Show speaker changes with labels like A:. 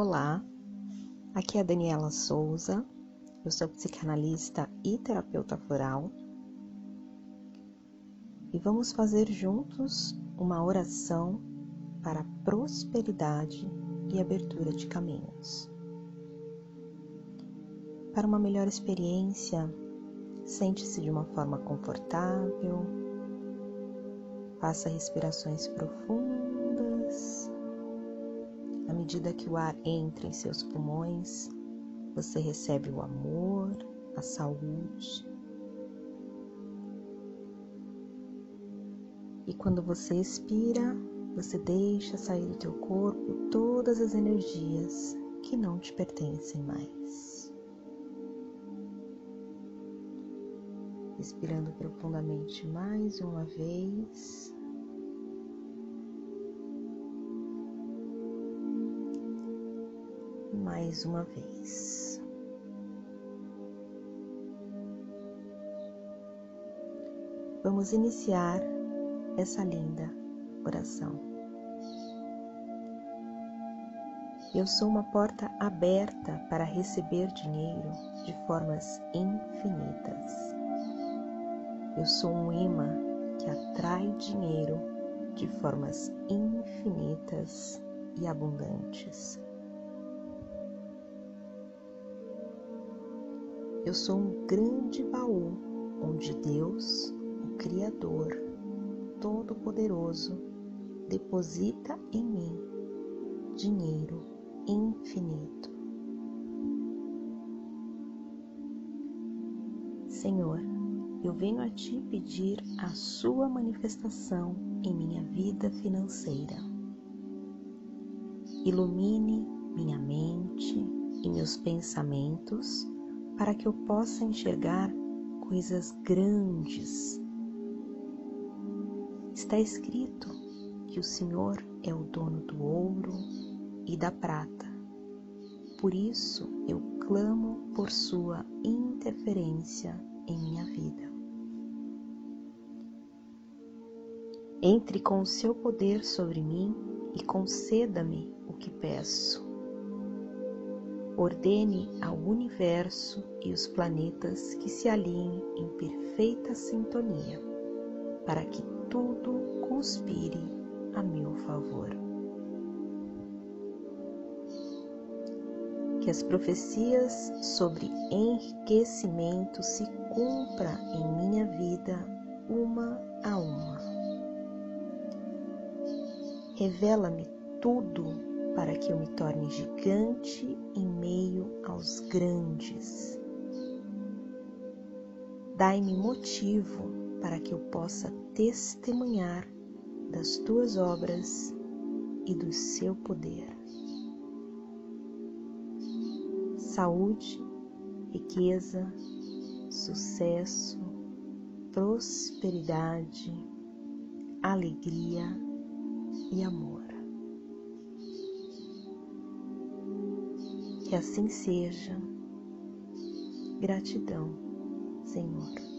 A: Olá, aqui é a Daniela Souza, eu sou psicanalista e terapeuta floral e vamos fazer juntos uma oração para prosperidade e abertura de caminhos. Para uma melhor experiência, sente-se de uma forma confortável, faça respirações profundas medida que o ar entra em seus pulmões, você recebe o amor, a saúde. E quando você expira, você deixa sair do teu corpo todas as energias que não te pertencem mais. Respirando profundamente mais uma vez. Mais uma vez. Vamos iniciar essa linda oração. Eu sou uma porta aberta para receber dinheiro de formas infinitas. Eu sou um imã que atrai dinheiro de formas infinitas e abundantes. Eu sou um grande baú onde Deus, o Criador, Todo-Poderoso, deposita em mim dinheiro infinito. Senhor, eu venho a Ti pedir a Sua manifestação em minha vida financeira. Ilumine minha mente e meus pensamentos para que eu possa enxergar coisas grandes. Está escrito que o Senhor é o dono do ouro e da prata. Por isso eu clamo por sua interferência em minha vida. Entre com o seu poder sobre mim e conceda-me o que peço ordene ao universo e os planetas que se alinhem em perfeita sintonia, para que tudo conspire a meu favor. Que as profecias sobre enriquecimento se cumpra em minha vida uma a uma. Revela-me tudo para que eu me torne gigante em meio aos grandes. Dai-me motivo para que eu possa testemunhar das tuas obras e do seu poder. Saúde, riqueza, sucesso, prosperidade, alegria e amor. Que assim seja. Gratidão, Senhor.